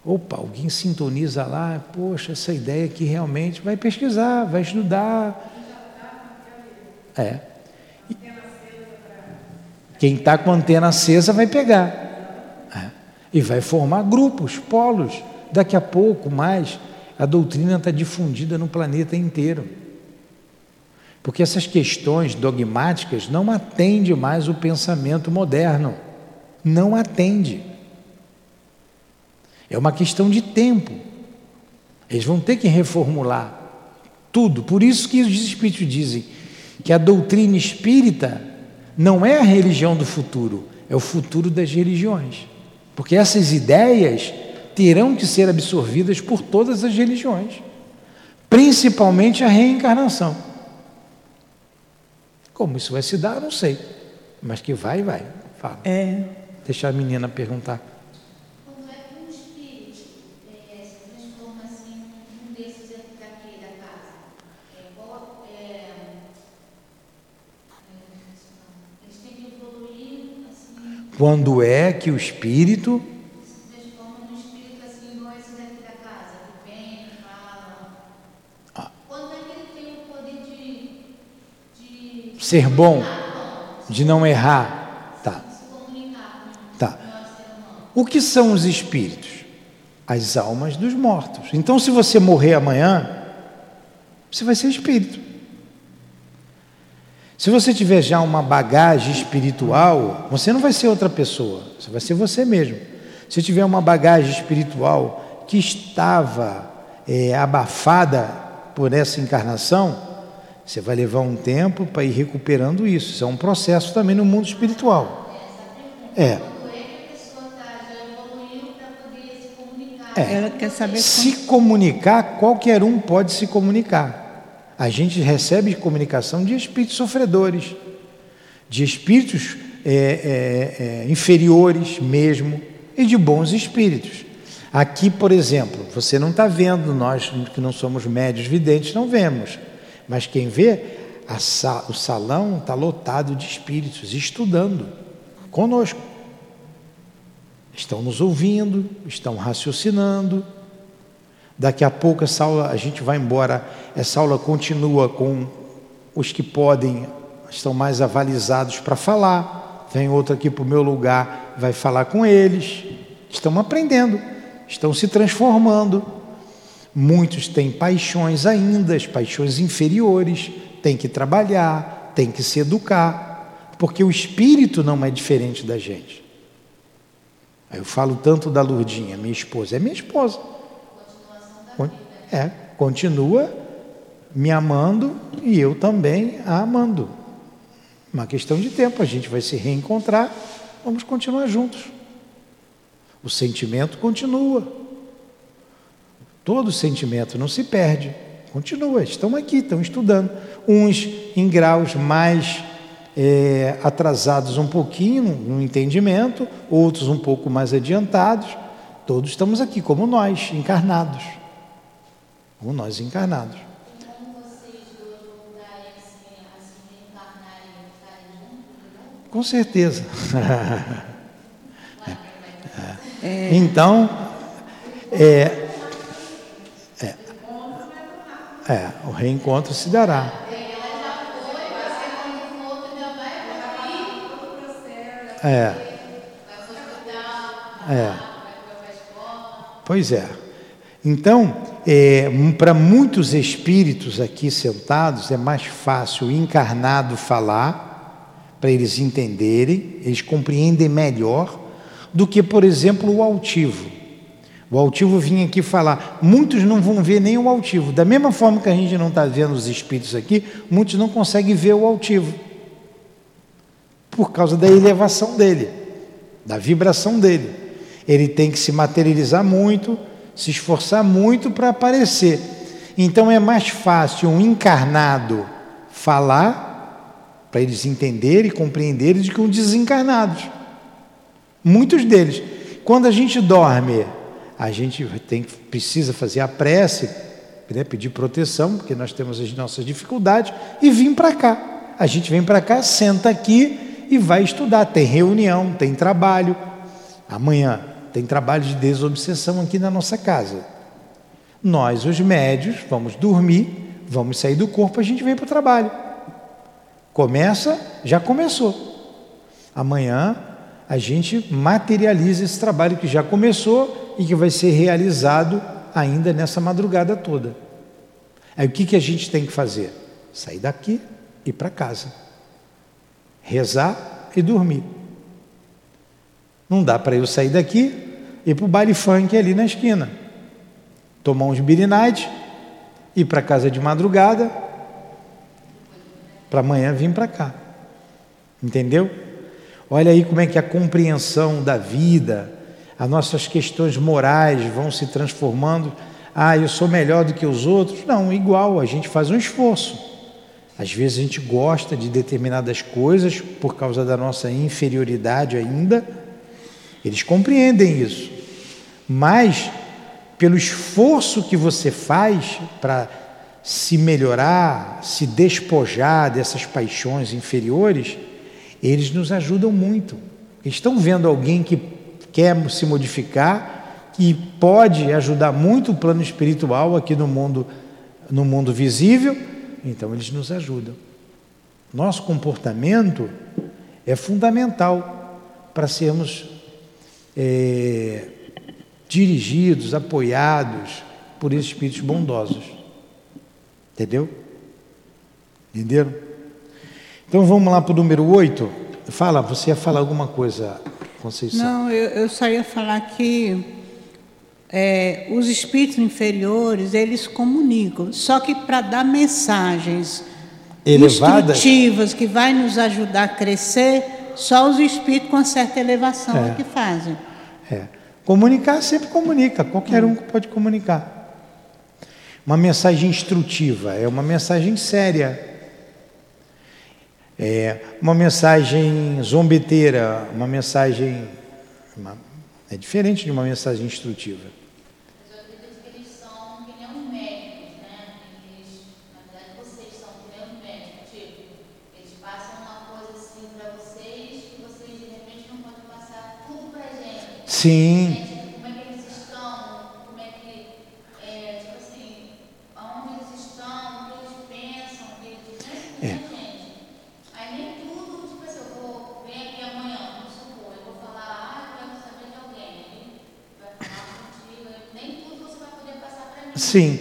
Opa, alguém sintoniza lá, poxa, essa ideia aqui realmente vai pesquisar, vai estudar. É. Quem está com a antena acesa vai pegar. É. E vai formar grupos, polos. Daqui a pouco mais, a doutrina está difundida no planeta inteiro. Porque essas questões dogmáticas não atendem mais o pensamento moderno. Não atende. É uma questão de tempo. Eles vão ter que reformular tudo. Por isso que os espíritos dizem que a doutrina espírita não é a religião do futuro, é o futuro das religiões. Porque essas ideias terão que ser absorvidas por todas as religiões, principalmente a reencarnação. Como isso vai se dar, não sei, mas que vai, vai. Fala. É. Deixa a menina perguntar. Quando é que o espírito ser bom, de não errar. Tá. Tá. O que são os espíritos? As almas dos mortos. Então, se você morrer amanhã, você vai ser espírito. Se você tiver já uma bagagem espiritual, você não vai ser outra pessoa, você vai ser você mesmo. Se tiver uma bagagem espiritual que estava é, abafada por essa encarnação, você vai levar um tempo para ir recuperando isso. Isso é um processo também no mundo espiritual. É. É. Ela quer saber se comunicar, qualquer um pode se comunicar. A gente recebe comunicação de espíritos sofredores, de espíritos é, é, é, inferiores mesmo, e de bons espíritos. Aqui, por exemplo, você não está vendo, nós que não somos médios videntes não vemos, mas quem vê, sa o salão está lotado de espíritos estudando conosco. Estão nos ouvindo, estão raciocinando, Daqui a pouco essa aula, a gente vai embora, essa aula continua com os que podem, estão mais avalizados para falar. Vem outro aqui para o meu lugar, vai falar com eles. Estão aprendendo, estão se transformando. Muitos têm paixões ainda, as paixões inferiores, têm que trabalhar, têm que se educar, porque o espírito não é diferente da gente. Eu falo tanto da Lurdinha, minha esposa, é minha esposa. É, continua me amando e eu também a amando. Uma questão de tempo, a gente vai se reencontrar, vamos continuar juntos. O sentimento continua. Todo sentimento não se perde, continua. Estão aqui, estão estudando. Uns em graus mais é, atrasados um pouquinho no entendimento, outros um pouco mais adiantados. Todos estamos aqui, como nós, encarnados como nós encarnados. Com certeza. É. Então, é, é, é, o reencontro se dará. É. É. Pois é. Então, é, para muitos espíritos aqui sentados, é mais fácil o encarnado falar, para eles entenderem, eles compreendem melhor, do que, por exemplo, o altivo. O altivo vinha aqui falar, muitos não vão ver nem o altivo. Da mesma forma que a gente não está vendo os espíritos aqui, muitos não conseguem ver o altivo por causa da elevação dele, da vibração dele. Ele tem que se materializar muito, se esforçar muito para aparecer. Então é mais fácil um encarnado falar, para eles entenderem e compreenderem, do que um desencarnado. Muitos deles. Quando a gente dorme, a gente tem, precisa fazer a prece, né, pedir proteção, porque nós temos as nossas dificuldades, e vir para cá. A gente vem para cá, senta aqui e vai estudar. Tem reunião, tem trabalho. Amanhã tem trabalho de desobsessão aqui na nossa casa. Nós, os médios, vamos dormir, vamos sair do corpo, a gente vem para o trabalho. Começa, já começou. Amanhã a gente materializa esse trabalho que já começou e que vai ser realizado ainda nessa madrugada toda. Aí o que, que a gente tem que fazer? Sair daqui e ir para casa rezar e dormir. Não dá para eu sair daqui e ir para o baile funk ali na esquina, tomar uns birinite, ir para casa de madrugada, para amanhã vir para cá. Entendeu? Olha aí como é que a compreensão da vida, as nossas questões morais vão se transformando. Ah, eu sou melhor do que os outros. Não, igual, a gente faz um esforço. Às vezes a gente gosta de determinadas coisas por causa da nossa inferioridade ainda. Eles compreendem isso. Mas, pelo esforço que você faz para se melhorar, se despojar dessas paixões inferiores, eles nos ajudam muito. Estão vendo alguém que quer se modificar, que pode ajudar muito o plano espiritual aqui no mundo, no mundo visível então eles nos ajudam. Nosso comportamento é fundamental para sermos é, dirigidos, apoiados por esses espíritos bondosos. Entendeu? Entenderam? Então vamos lá para o número 8. Fala, você ia falar alguma coisa, Conceição? Não, eu, eu só ia falar que é, os espíritos inferiores, eles comunicam, só que para dar mensagens Elevadas. instrutivas que vai nos ajudar a crescer, só os espíritos com uma certa elevação é, é que fazem. É. Comunicar sempre comunica, qualquer um pode comunicar. Uma mensagem instrutiva, é uma mensagem séria. É uma mensagem zombeteira, uma mensagem. Uma, é diferente de uma mensagem instrutiva. Sim. Como é que eles estão? Como é que, é, tipo assim, aonde eles estão, o que eles pensam, o que eles pensam, é. gente. Aí nem tudo, tipo assim, eu vou vir aqui amanhã, vamos supor, eu vou falar, ah, eu quero saber de alguém. vai falar contigo, nem tudo você vai poder passar para mim. Sim.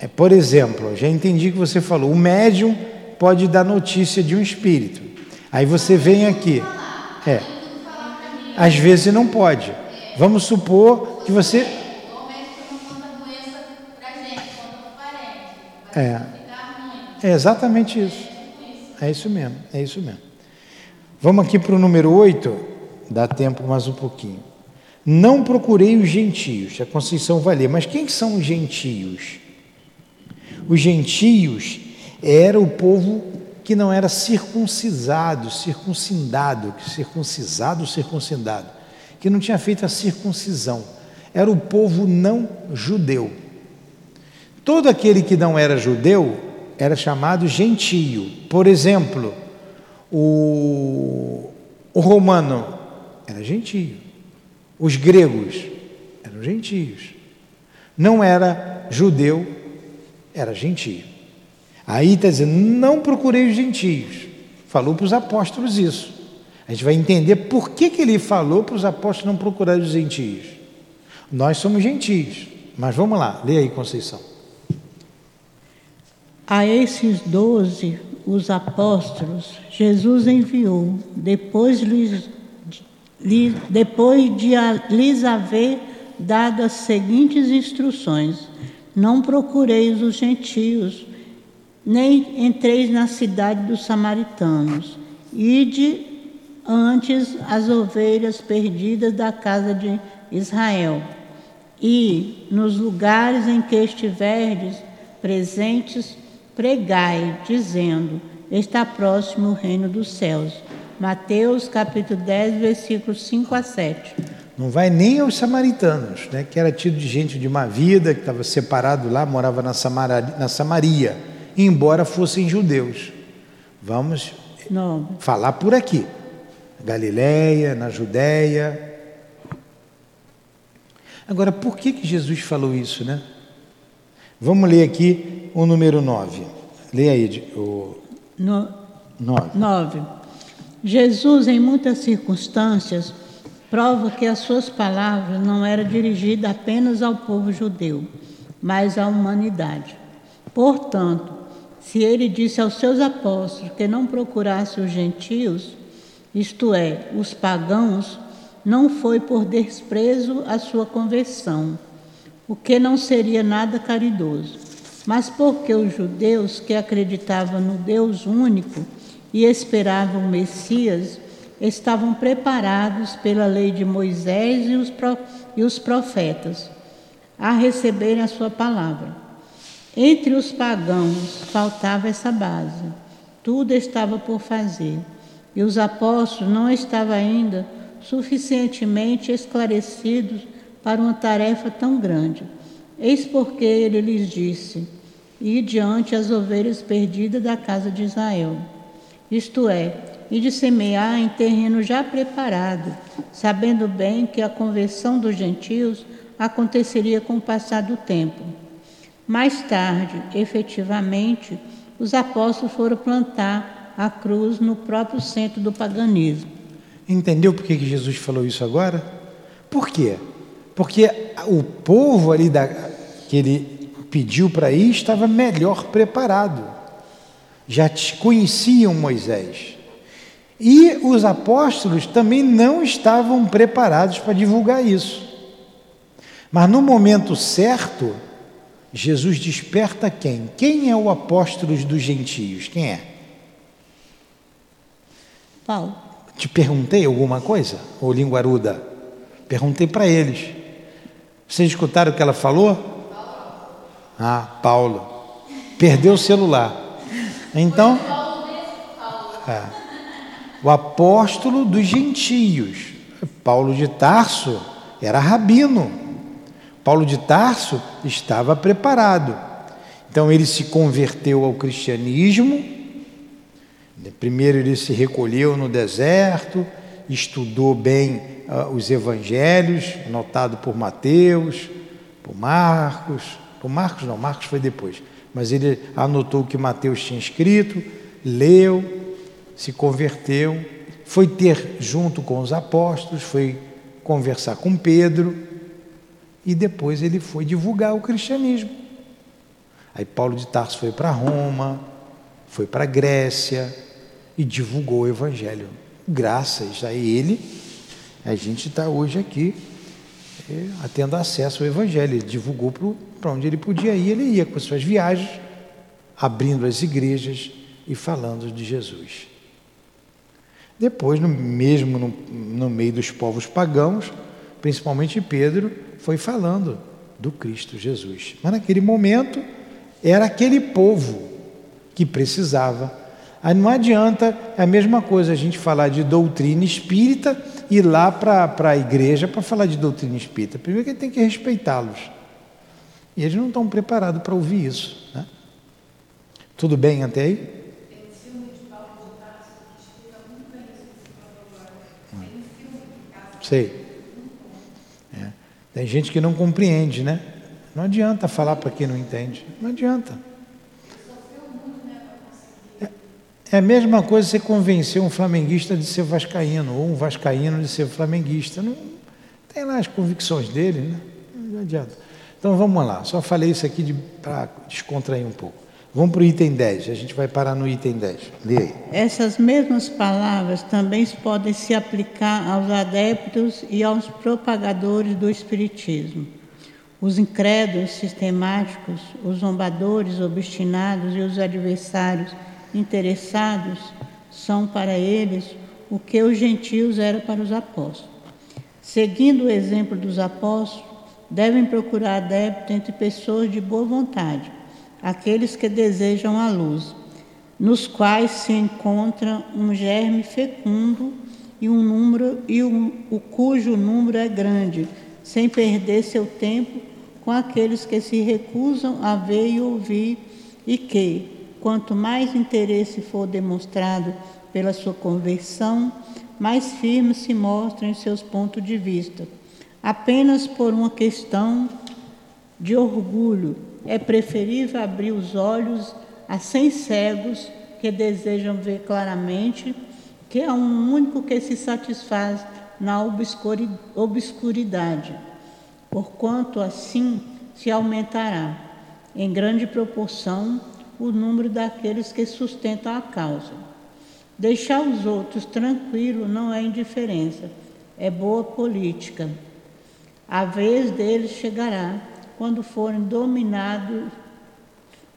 É, por exemplo, já entendi que você falou, o médium pode dar notícia de um espírito. Aí você vem aqui. É. Às vezes não pode. Vamos supor que você. É. É exatamente isso. É isso mesmo. É isso mesmo. Vamos aqui para o número 8. Dá tempo mais um pouquinho. Não procurei os gentios. A Conceição vai ler. Mas quem são os gentios? Os gentios era o povo que não era circuncisado, circuncidado, circuncisado, circuncidado, que não tinha feito a circuncisão. Era o povo não judeu. Todo aquele que não era judeu era chamado gentio. Por exemplo, o, O romano era gentio. Os gregos eram gentios. Não era judeu, era gentio. Aí está dizendo: não procurei os gentios. Falou para os apóstolos isso. A gente vai entender por que, que ele falou para os apóstolos não procurarem os gentios. Nós somos gentios. Mas vamos lá, lê aí, Conceição. A esses doze, os apóstolos, Jesus enviou, depois, lhes, depois de lhes haver dado as seguintes instruções: Não procureis os gentios, nem entreis na cidade dos samaritanos, ide antes as ovelhas perdidas da casa de Israel. E nos lugares em que estiverdes presentes, pregai, dizendo: Está próximo o reino dos céus. Mateus capítulo 10, versículos 5 a 7. Não vai nem aos samaritanos, né, que era tido de gente de má vida, que estava separado lá, morava na Samaria, na Samaria embora fossem judeus. Vamos Não. falar por aqui. Galiléia, na Judéia. Agora, por que, que Jesus falou isso, né? Vamos ler aqui o número 9. Leia aí o no, 9. 9. Jesus, em muitas circunstâncias, prova que as suas palavras não eram dirigidas apenas ao povo judeu, mas à humanidade. Portanto, se ele disse aos seus apóstolos que não procurasse os gentios, isto é, os pagãos, não foi por desprezo à sua conversão, o que não seria nada caridoso, mas porque os judeus que acreditavam no Deus único e esperavam o Messias estavam preparados pela lei de Moisés e os, profetas a receberem a sua palavra. Entre os pagãos faltava essa base, tudo estava por fazer e os apóstolos não estavam ainda suficientemente esclarecidos para uma tarefa tão grande. Eis porque ele lhes disse: E diante as ovelhas perdidas da casa de Israel. Isto é, e de semear em terreno já preparado, sabendo bem que a conversão dos gentios aconteceria com o passar do tempo. Mais tarde, efetivamente, os apóstolos foram plantar a cruz no próprio centro do paganismo. Entendeu por que Jesus falou isso agora? Por quê? Porque o povo ali da, que ele pediu para ir estava melhor preparado, já conheciam Moisés. E os apóstolos também não estavam preparados para divulgar isso. Mas no momento certo, Jesus desperta quem? Quem é o apóstolo dos gentios? Quem é? Paulo. Te perguntei alguma coisa, ô linguaruda? Perguntei para eles. Vocês escutaram o que ela falou? Ah, Paulo. Perdeu o celular. Então. É, o apóstolo dos gentios. Paulo de Tarso era rabino. Paulo de Tarso estava preparado. Então ele se converteu ao cristianismo Primeiro ele se recolheu no deserto, estudou bem uh, os evangelhos, notado por Mateus, por Marcos, por Marcos não, Marcos foi depois, mas ele anotou o que Mateus tinha escrito, leu, se converteu, foi ter junto com os apóstolos, foi conversar com Pedro e depois ele foi divulgar o cristianismo. Aí Paulo de Tarso foi para Roma, foi para Grécia, e divulgou o Evangelho. Graças a ele, a gente está hoje aqui é, tendo acesso ao Evangelho. Ele divulgou para onde ele podia ir, ele ia com as suas viagens, abrindo as igrejas e falando de Jesus. Depois, no, mesmo no, no meio dos povos pagãos, principalmente Pedro, foi falando do Cristo Jesus. Mas naquele momento, era aquele povo que precisava Aí não adianta, é a mesma coisa a gente falar de doutrina espírita ir lá para a igreja para falar de doutrina espírita. Primeiro que tem que respeitá-los. E eles não estão preparados para ouvir isso. Né? Tudo bem até aí? Sei. É. Tem gente que não compreende, né? Não adianta falar para quem não entende. Não adianta. É, é a mesma coisa você convencer um flamenguista de ser vascaíno ou um vascaíno de ser flamenguista. Não tem lá as convicções dele, né? Não adianta. Então vamos lá. Só falei isso aqui de, para descontrair um pouco. Vamos para o item 10, a gente vai parar no item 10. Lê aí. Essas mesmas palavras também podem se aplicar aos adeptos e aos propagadores do Espiritismo. Os incrédulos sistemáticos, os zombadores obstinados e os adversários interessados são para eles o que os gentios eram para os apóstolos. Seguindo o exemplo dos apóstolos, devem procurar adepto entre pessoas de boa vontade aqueles que desejam a luz, nos quais se encontra um germe fecundo e um número e um, o cujo número é grande, sem perder seu tempo com aqueles que se recusam a ver e ouvir e que, quanto mais interesse for demonstrado pela sua conversão, mais firmes se mostram em seus pontos de vista, apenas por uma questão de orgulho é preferível abrir os olhos a cem cegos que desejam ver claramente que há um único que se satisfaz na obscuridade, porquanto assim se aumentará em grande proporção o número daqueles que sustentam a causa. Deixar os outros tranquilos não é indiferença, é boa política. A vez deles chegará quando forem dominados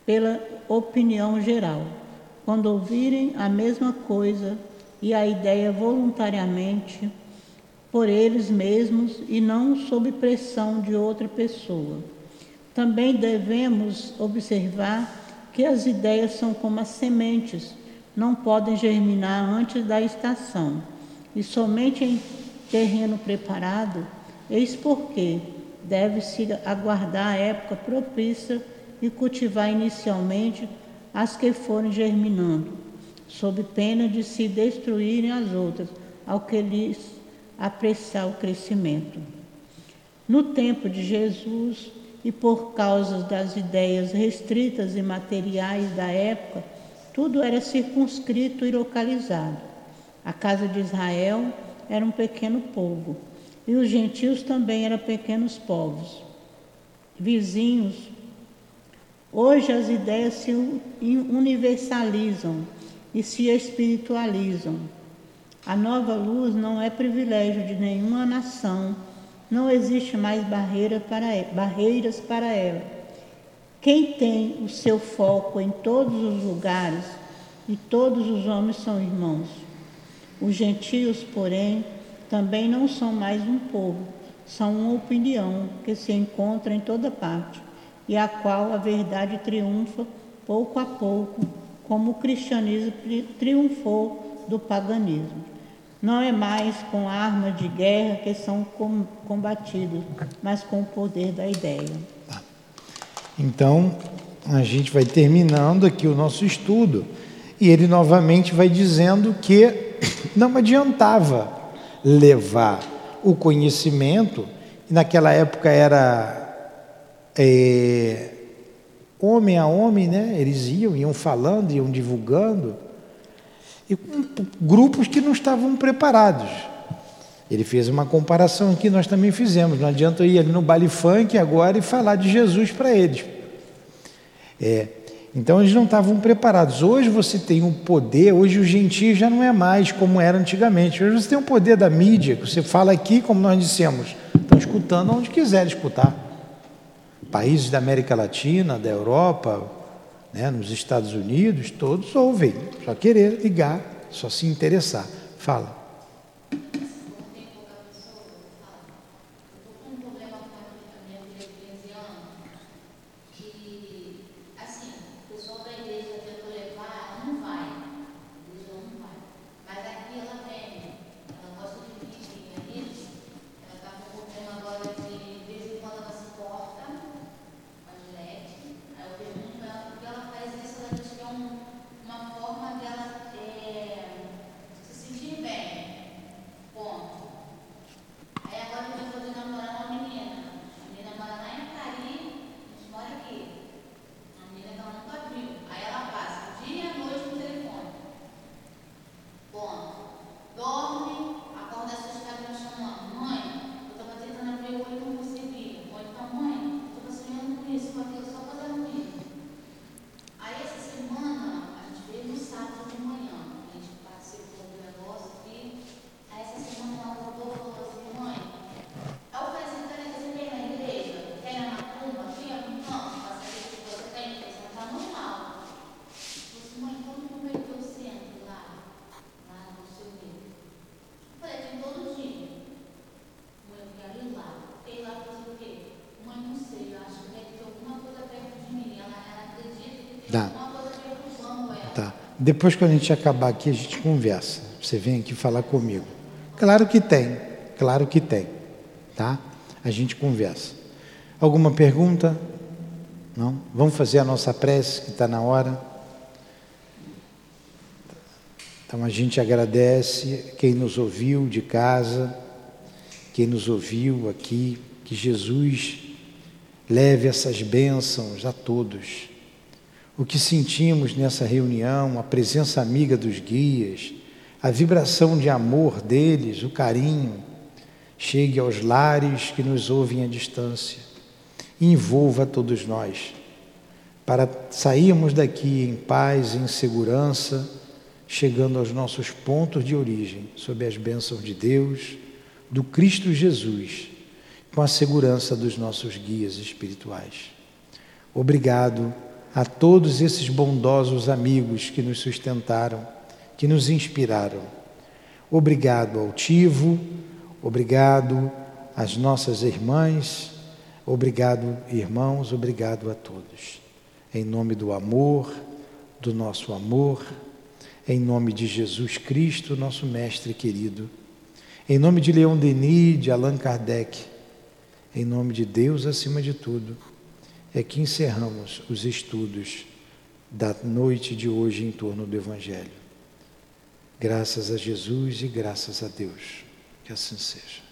pela opinião geral, quando ouvirem a mesma coisa e a ideia voluntariamente por eles mesmos e não sob pressão de outra pessoa. Também devemos observar que as ideias são como as sementes, não podem germinar antes da estação, e somente em terreno preparado, eis porque deve-se aguardar a época propícia e cultivar inicialmente as que forem germinando, sob pena de se destruírem as outras, ao que lhes apressar o crescimento. No tempo de Jesus, e por causa das ideias restritas e materiais da época, tudo era circunscrito e localizado. A casa de Israel era um pequeno povo, e os gentios também eram pequenos povos, vizinhos. Hoje as ideias se universalizam e se espiritualizam. A nova luz não é privilégio de nenhuma nação, não existe mais barreira para, barreiras para ela. Quem tem o seu foco em todos os lugares, e todos os homens são irmãos. Os gentios, porém, também não são mais um povo, são uma opinião que se encontra em toda parte e a qual a verdade triunfa pouco a pouco, como o cristianismo triunfou do paganismo. Não é mais com armas de guerra que são combatidos, mas com o poder da ideia. Tá. Então, a gente vai terminando aqui o nosso estudo e ele novamente vai dizendo que não adiantava levar o conhecimento, e naquela época era é, homem a homem, né? Eles iam, iam falando, iam divulgando, e com grupos que não estavam preparados. Ele fez uma comparação que nós também fizemos. Não adianta eu ir ali no baile funk agora e falar de Jesus para eles. É, então eles não estavam preparados. Hoje você tem um poder, hoje o gentil já não é mais como era antigamente. Hoje você tem o um poder da mídia, que você fala aqui, como nós dissemos, estão escutando onde quiser escutar. Países da América Latina, da Europa, né, nos Estados Unidos, todos ouvem. Só querer ligar, só se interessar. Fala. Dá. Tá. Depois, quando a gente acabar aqui, a gente conversa. Você vem aqui falar comigo. Claro que tem, claro que tem. Tá? A gente conversa. Alguma pergunta? Não? Vamos fazer a nossa prece, que está na hora. Então a gente agradece quem nos ouviu de casa, quem nos ouviu aqui, que Jesus leve essas bênçãos a todos. O que sentimos nessa reunião, a presença amiga dos guias, a vibração de amor deles, o carinho, chegue aos lares que nos ouvem à distância e envolva todos nós, para sairmos daqui em paz e em segurança, chegando aos nossos pontos de origem, sob as bênçãos de Deus, do Cristo Jesus, com a segurança dos nossos guias espirituais. Obrigado a todos esses bondosos amigos que nos sustentaram, que nos inspiraram. Obrigado ao Tivo, obrigado às nossas irmãs, obrigado, irmãos, obrigado a todos. Em nome do amor, do nosso amor, em nome de Jesus Cristo, nosso Mestre querido, em nome de Leon Denis, de Allan Kardec, em nome de Deus acima de tudo é que encerramos os estudos da noite de hoje em torno do Evangelho. Graças a Jesus e graças a Deus. Que assim seja.